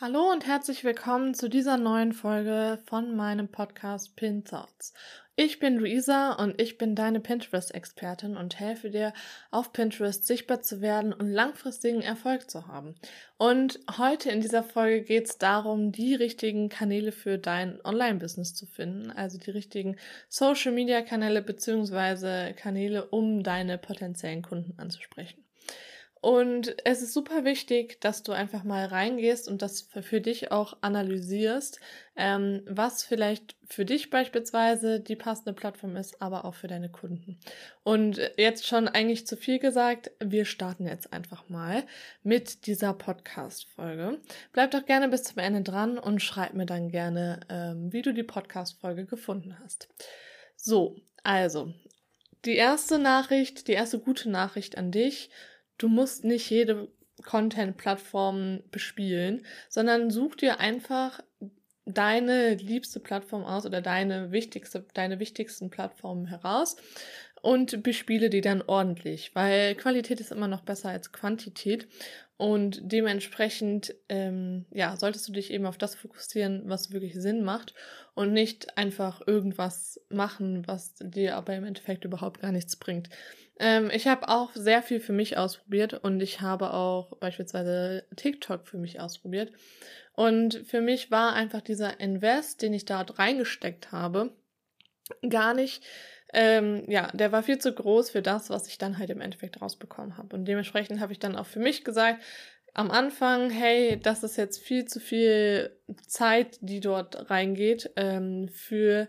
Hallo und herzlich willkommen zu dieser neuen Folge von meinem Podcast Pin Thoughts. Ich bin Luisa und ich bin deine Pinterest-Expertin und helfe dir, auf Pinterest sichtbar zu werden und langfristigen Erfolg zu haben. Und heute in dieser Folge geht es darum, die richtigen Kanäle für dein Online-Business zu finden, also die richtigen Social-Media-Kanäle beziehungsweise Kanäle, um deine potenziellen Kunden anzusprechen. Und es ist super wichtig, dass du einfach mal reingehst und das für dich auch analysierst, ähm, was vielleicht für dich beispielsweise die passende Plattform ist, aber auch für deine Kunden. Und jetzt schon eigentlich zu viel gesagt, wir starten jetzt einfach mal mit dieser Podcast-Folge. Bleib doch gerne bis zum Ende dran und schreib mir dann gerne, ähm, wie du die Podcast-Folge gefunden hast. So, also, die erste Nachricht, die erste gute Nachricht an dich du musst nicht jede Content-Plattform bespielen, sondern such dir einfach deine liebste Plattform aus oder deine wichtigste, deine wichtigsten Plattformen heraus und bespiele die dann ordentlich, weil Qualität ist immer noch besser als Quantität und dementsprechend ähm, ja solltest du dich eben auf das fokussieren, was wirklich Sinn macht und nicht einfach irgendwas machen, was dir aber im Endeffekt überhaupt gar nichts bringt. Ähm, ich habe auch sehr viel für mich ausprobiert und ich habe auch beispielsweise TikTok für mich ausprobiert. Und für mich war einfach dieser Invest, den ich dort reingesteckt habe, gar nicht, ähm, ja, der war viel zu groß für das, was ich dann halt im Endeffekt rausbekommen habe. Und dementsprechend habe ich dann auch für mich gesagt, am Anfang, hey, das ist jetzt viel zu viel Zeit, die dort reingeht ähm, für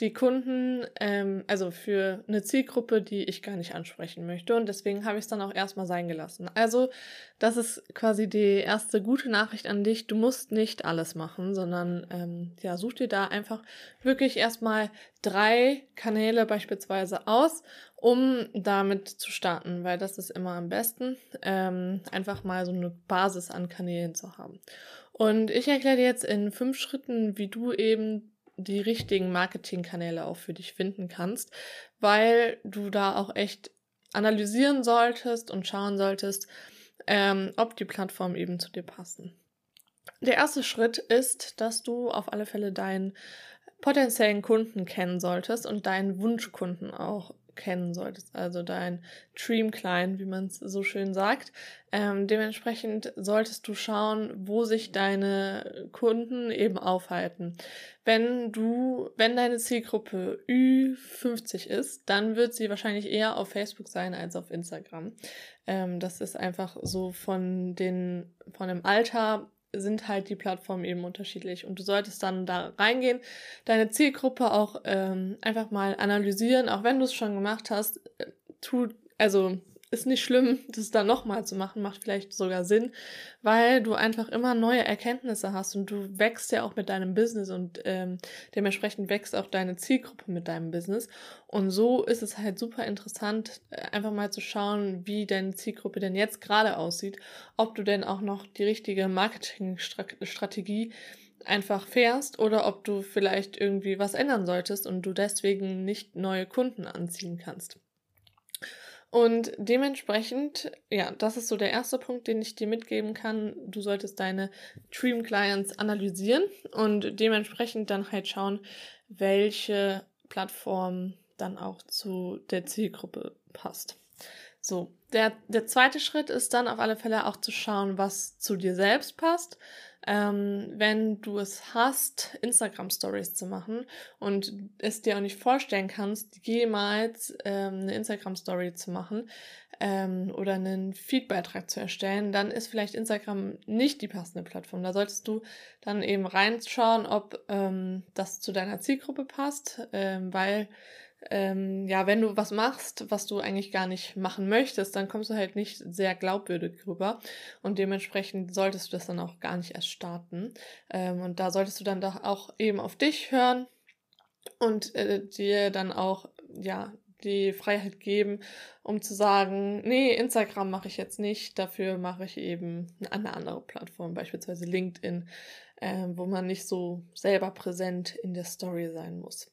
die Kunden, ähm, also für eine Zielgruppe, die ich gar nicht ansprechen möchte. Und deswegen habe ich es dann auch erstmal sein gelassen. Also, das ist quasi die erste gute Nachricht an dich. Du musst nicht alles machen, sondern ähm, ja, such dir da einfach wirklich erstmal drei Kanäle beispielsweise aus, um damit zu starten, weil das ist immer am besten, ähm, einfach mal so eine Basis an Kanälen zu haben. Und ich erkläre dir jetzt in fünf Schritten, wie du eben die richtigen Marketingkanäle auch für dich finden kannst, weil du da auch echt analysieren solltest und schauen solltest, ähm, ob die Plattformen eben zu dir passen. Der erste Schritt ist, dass du auf alle Fälle deinen potenziellen Kunden kennen solltest und deinen Wunschkunden auch kennen solltest, also dein Dream Client, wie man es so schön sagt. Ähm, dementsprechend solltest du schauen, wo sich deine Kunden eben aufhalten. Wenn du, wenn deine Zielgruppe Ü50 ist, dann wird sie wahrscheinlich eher auf Facebook sein als auf Instagram. Ähm, das ist einfach so von den, von dem Alter sind halt die Plattformen eben unterschiedlich. Und du solltest dann da reingehen, deine Zielgruppe auch ähm, einfach mal analysieren, auch wenn du es schon gemacht hast, äh, tu, also ist nicht schlimm, das dann nochmal zu machen, macht vielleicht sogar Sinn, weil du einfach immer neue Erkenntnisse hast und du wächst ja auch mit deinem Business und ähm, dementsprechend wächst auch deine Zielgruppe mit deinem Business. Und so ist es halt super interessant, äh, einfach mal zu schauen, wie deine Zielgruppe denn jetzt gerade aussieht, ob du denn auch noch die richtige Marketingstrategie einfach fährst oder ob du vielleicht irgendwie was ändern solltest und du deswegen nicht neue Kunden anziehen kannst. Und dementsprechend, ja, das ist so der erste Punkt, den ich dir mitgeben kann. Du solltest deine Dream Clients analysieren und dementsprechend dann halt schauen, welche Plattform dann auch zu der Zielgruppe passt. So, der, der zweite Schritt ist dann auf alle Fälle auch zu schauen, was zu dir selbst passt. Ähm, wenn du es hast, Instagram Stories zu machen und es dir auch nicht vorstellen kannst, jemals ähm, eine Instagram Story zu machen ähm, oder einen Feedbeitrag zu erstellen, dann ist vielleicht Instagram nicht die passende Plattform. Da solltest du dann eben reinschauen, ob ähm, das zu deiner Zielgruppe passt, ähm, weil ähm, ja, wenn du was machst, was du eigentlich gar nicht machen möchtest, dann kommst du halt nicht sehr glaubwürdig rüber. Und dementsprechend solltest du das dann auch gar nicht erst starten. Ähm, und da solltest du dann doch auch eben auf dich hören und äh, dir dann auch, ja, die Freiheit geben, um zu sagen, nee, Instagram mache ich jetzt nicht, dafür mache ich eben eine andere Plattform, beispielsweise LinkedIn, äh, wo man nicht so selber präsent in der Story sein muss.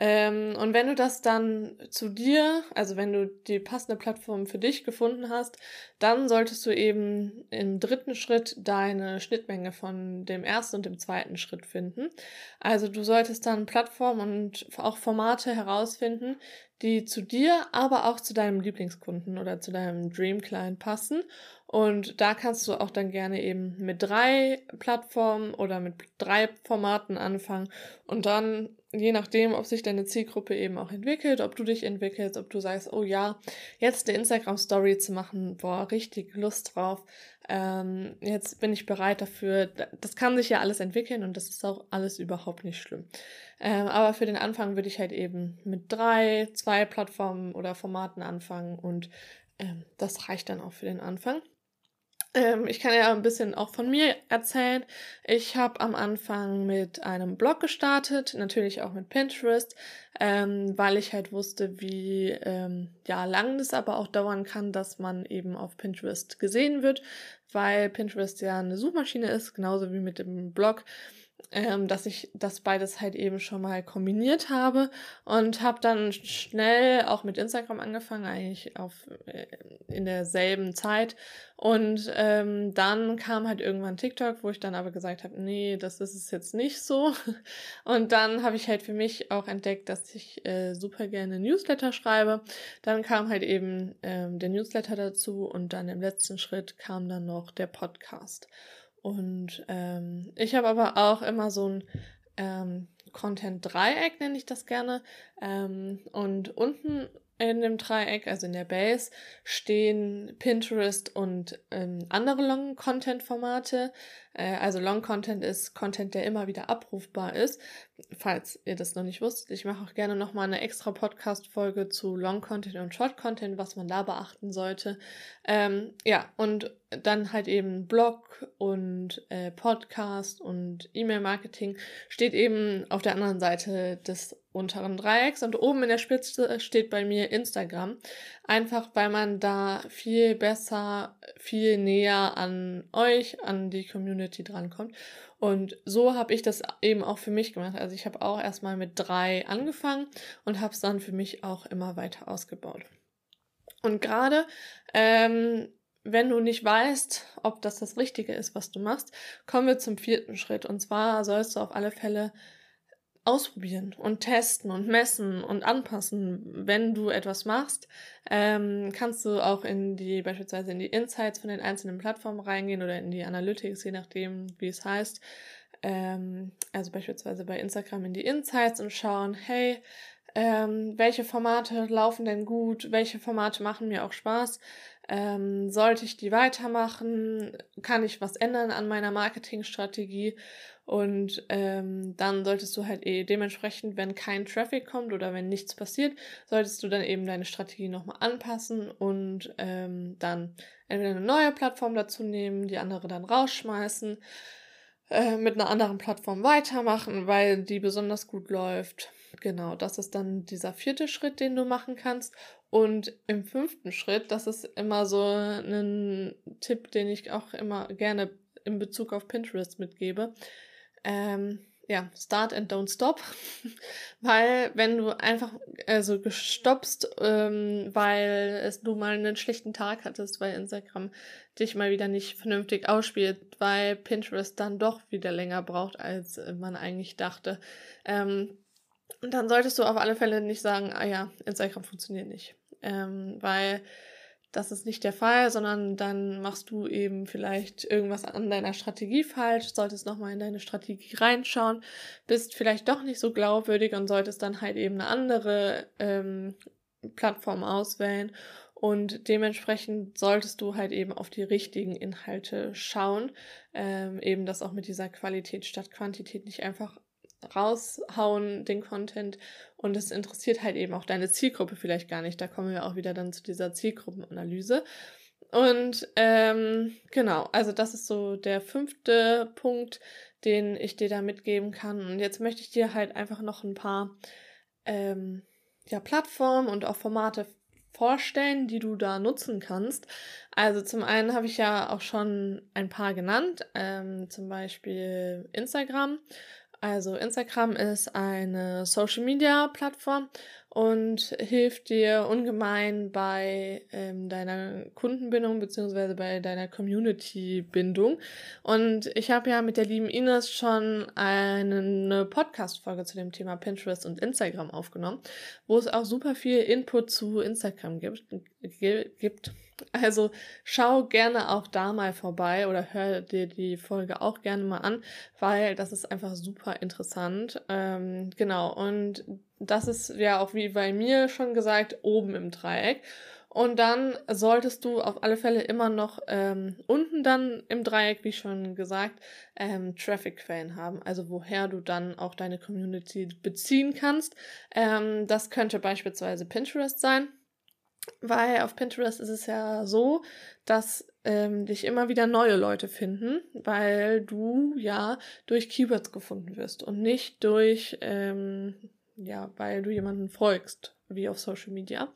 Ähm, und wenn du das dann zu dir, also wenn du die passende Plattform für dich gefunden hast, dann solltest du eben im dritten Schritt deine Schnittmenge von dem ersten und dem zweiten Schritt finden. Also du solltest dann Plattformen und auch Formate herausfinden, die zu dir, aber auch zu deinem Lieblingskunden oder zu deinem Dream Client passen. Und da kannst du auch dann gerne eben mit drei Plattformen oder mit drei Formaten anfangen und dann je nachdem, ob sich deine Zielgruppe eben auch entwickelt, ob du dich entwickelst, ob du sagst, oh ja, jetzt eine Instagram-Story zu machen, boah, richtig Lust drauf. Ähm, jetzt bin ich bereit dafür. Das kann sich ja alles entwickeln und das ist auch alles überhaupt nicht schlimm. Ähm, aber für den Anfang würde ich halt eben mit drei, zwei Plattformen oder Formaten anfangen und ähm, das reicht dann auch für den Anfang. Ähm, ich kann ja ein bisschen auch von mir erzählen. Ich habe am Anfang mit einem Blog gestartet, natürlich auch mit Pinterest, ähm, weil ich halt wusste, wie ähm, ja lang das aber auch dauern kann, dass man eben auf Pinterest gesehen wird, weil Pinterest ja eine Suchmaschine ist, genauso wie mit dem Blog ähm, dass ich das beides halt eben schon mal kombiniert habe und habe dann schnell auch mit Instagram angefangen, eigentlich auf äh, in derselben Zeit. Und ähm, dann kam halt irgendwann TikTok, wo ich dann aber gesagt habe, nee, das ist es jetzt nicht so. Und dann habe ich halt für mich auch entdeckt, dass ich äh, super gerne Newsletter schreibe. Dann kam halt eben ähm, der Newsletter dazu und dann im letzten Schritt kam dann noch der Podcast. Und ähm, ich habe aber auch immer so ein ähm, Content-Dreieck, nenne ich das gerne. Ähm, und unten in dem Dreieck, also in der Base, stehen Pinterest und ähm, andere Long-Content-Formate. Äh, also Long-Content ist Content, der immer wieder abrufbar ist. Falls ihr das noch nicht wusstet, ich mache auch gerne nochmal eine extra Podcast-Folge zu Long-Content und Short-Content, was man da beachten sollte. Ähm, ja, und dann halt eben Blog und äh, Podcast und E-Mail-Marketing steht eben auf der anderen Seite des unteren Dreiecks und oben in der Spitze steht bei mir Instagram. Einfach weil man da viel besser, viel näher an euch, an die Community drankommt. Und so habe ich das eben auch für mich gemacht. Also ich habe auch erstmal mit drei angefangen und habe es dann für mich auch immer weiter ausgebaut. Und gerade ähm, wenn du nicht weißt, ob das das Richtige ist, was du machst, kommen wir zum vierten Schritt. Und zwar sollst du auf alle Fälle ausprobieren und testen und messen und anpassen, wenn du etwas machst. Ähm, kannst du auch in die, beispielsweise in die Insights von den einzelnen Plattformen reingehen oder in die Analytics, je nachdem, wie es heißt. Ähm, also beispielsweise bei Instagram in die Insights und schauen, hey, ähm, welche Formate laufen denn gut, welche Formate machen mir auch Spaß, ähm, sollte ich die weitermachen, kann ich was ändern an meiner Marketingstrategie und ähm, dann solltest du halt eh dementsprechend, wenn kein Traffic kommt oder wenn nichts passiert, solltest du dann eben deine Strategie nochmal anpassen und ähm, dann entweder eine neue Plattform dazu nehmen, die andere dann rausschmeißen, äh, mit einer anderen Plattform weitermachen, weil die besonders gut läuft. Genau, das ist dann dieser vierte Schritt, den du machen kannst. Und im fünften Schritt, das ist immer so ein Tipp, den ich auch immer gerne in Bezug auf Pinterest mitgebe, ähm, ja, start and don't stop. weil wenn du einfach also gestoppst, ähm, weil es du mal einen schlechten Tag hattest, weil Instagram dich mal wieder nicht vernünftig ausspielt, weil Pinterest dann doch wieder länger braucht, als man eigentlich dachte. Ähm, und dann solltest du auf alle Fälle nicht sagen, ah ja, Instagram funktioniert nicht. Ähm, weil das ist nicht der Fall, sondern dann machst du eben vielleicht irgendwas an deiner Strategie falsch, solltest nochmal in deine Strategie reinschauen, bist vielleicht doch nicht so glaubwürdig und solltest dann halt eben eine andere ähm, Plattform auswählen und dementsprechend solltest du halt eben auf die richtigen Inhalte schauen, ähm, eben das auch mit dieser Qualität statt Quantität nicht einfach raushauen, den Content. Und es interessiert halt eben auch deine Zielgruppe vielleicht gar nicht. Da kommen wir auch wieder dann zu dieser Zielgruppenanalyse. Und ähm, genau, also das ist so der fünfte Punkt, den ich dir da mitgeben kann. Und jetzt möchte ich dir halt einfach noch ein paar ähm, ja, Plattformen und auch Formate vorstellen, die du da nutzen kannst. Also zum einen habe ich ja auch schon ein paar genannt, ähm, zum Beispiel Instagram. Also Instagram ist eine Social-Media-Plattform und hilft dir ungemein bei ähm, deiner Kundenbindung beziehungsweise bei deiner Community-Bindung. Und ich habe ja mit der lieben Ines schon eine Podcast-Folge zu dem Thema Pinterest und Instagram aufgenommen, wo es auch super viel Input zu Instagram gibt. gibt. Also schau gerne auch da mal vorbei oder hör dir die Folge auch gerne mal an, weil das ist einfach super interessant. Ähm, genau, und das ist ja auch wie bei mir schon gesagt, oben im Dreieck. Und dann solltest du auf alle Fälle immer noch ähm, unten dann im Dreieck, wie schon gesagt, ähm, Traffic-Quellen haben. Also woher du dann auch deine Community beziehen kannst. Ähm, das könnte beispielsweise Pinterest sein weil auf Pinterest ist es ja so, dass ähm, dich immer wieder neue Leute finden, weil du ja durch Keywords gefunden wirst und nicht durch, ähm, ja, weil du jemanden folgst, wie auf Social Media.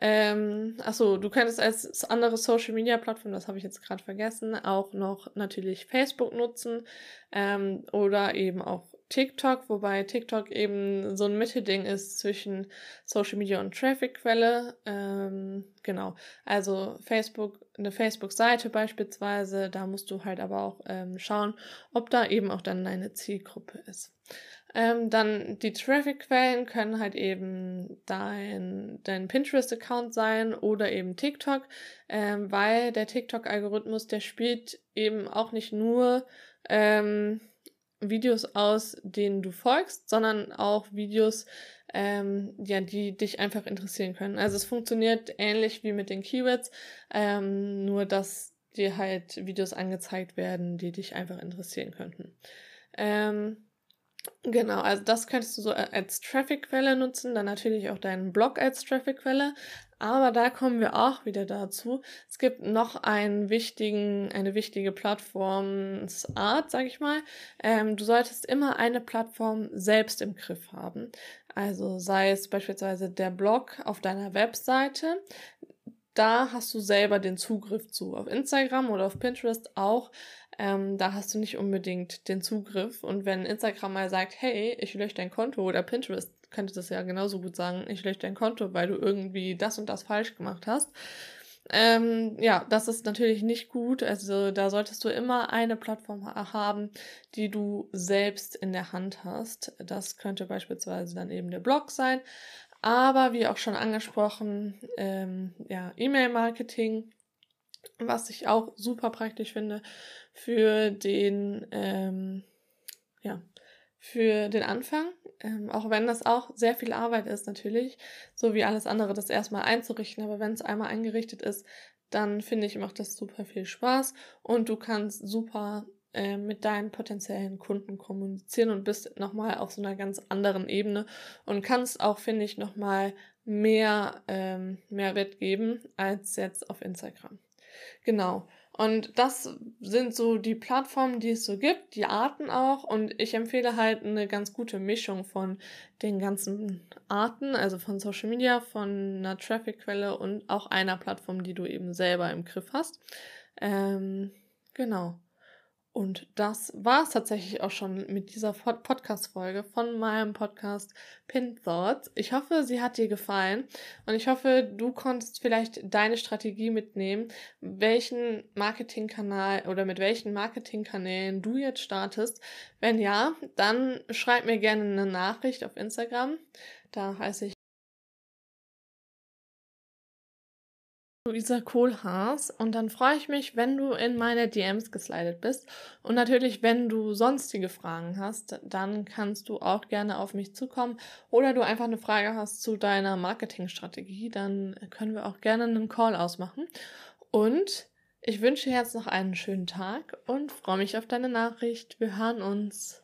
Ähm, achso, du könntest als andere Social Media Plattform, das habe ich jetzt gerade vergessen, auch noch natürlich Facebook nutzen ähm, oder eben auch TikTok, wobei TikTok eben so ein Mittelding ist zwischen Social Media und Traffic-Quelle. Ähm, genau. Also Facebook, eine Facebook-Seite beispielsweise, da musst du halt aber auch ähm, schauen, ob da eben auch dann deine Zielgruppe ist. Ähm, dann die Traffic-Quellen können halt eben dein, dein Pinterest-Account sein oder eben TikTok, ähm, weil der TikTok-Algorithmus, der spielt eben auch nicht nur ähm, Videos aus, denen du folgst, sondern auch Videos, ähm, ja, die dich einfach interessieren können. Also es funktioniert ähnlich wie mit den Keywords, ähm, nur dass dir halt Videos angezeigt werden, die dich einfach interessieren könnten. Ähm, Genau, also das könntest du so als Traffic-Quelle nutzen, dann natürlich auch deinen Blog als Traffic-Quelle, aber da kommen wir auch wieder dazu. Es gibt noch einen wichtigen, eine wichtige Plattformsart, sag ich mal. Ähm, du solltest immer eine Plattform selbst im Griff haben. Also sei es beispielsweise der Blog auf deiner Webseite. Da hast du selber den Zugriff zu. Auf Instagram oder auf Pinterest auch. Ähm, da hast du nicht unbedingt den Zugriff. Und wenn Instagram mal sagt, hey, ich lösche dein Konto oder Pinterest könnte das ja genauso gut sagen, ich lösche dein Konto, weil du irgendwie das und das falsch gemacht hast. Ähm, ja, das ist natürlich nicht gut. Also da solltest du immer eine Plattform haben, die du selbst in der Hand hast. Das könnte beispielsweise dann eben der Blog sein. Aber wie auch schon angesprochen, ähm, ja, E-Mail-Marketing, was ich auch super praktisch finde für den, ähm, ja, für den Anfang, ähm, auch wenn das auch sehr viel Arbeit ist natürlich, so wie alles andere, das erstmal einzurichten, aber wenn es einmal eingerichtet ist, dann finde ich, macht das super viel Spaß. Und du kannst super äh, mit deinen potenziellen Kunden kommunizieren und bist nochmal auf so einer ganz anderen Ebene und kannst auch, finde ich, nochmal mehr ähm, Mehrwert geben als jetzt auf Instagram. Genau. Und das sind so die Plattformen, die es so gibt, die Arten auch. Und ich empfehle halt eine ganz gute Mischung von den ganzen Arten, also von Social Media, von einer Traffic-Quelle und auch einer Plattform, die du eben selber im Griff hast. Ähm, genau. Und das war es tatsächlich auch schon mit dieser Podcast-Folge von meinem Podcast Pin Thoughts. Ich hoffe, sie hat dir gefallen und ich hoffe, du konntest vielleicht deine Strategie mitnehmen, welchen Marketingkanal oder mit welchen Marketingkanälen du jetzt startest. Wenn ja, dann schreib mir gerne eine Nachricht auf Instagram. Da heiße ich Luisa Kohlhaas und dann freue ich mich, wenn du in meine DMs geslidet bist und natürlich, wenn du sonstige Fragen hast, dann kannst du auch gerne auf mich zukommen oder du einfach eine Frage hast zu deiner Marketingstrategie, dann können wir auch gerne einen Call ausmachen und ich wünsche dir jetzt noch einen schönen Tag und freue mich auf deine Nachricht. Wir hören uns.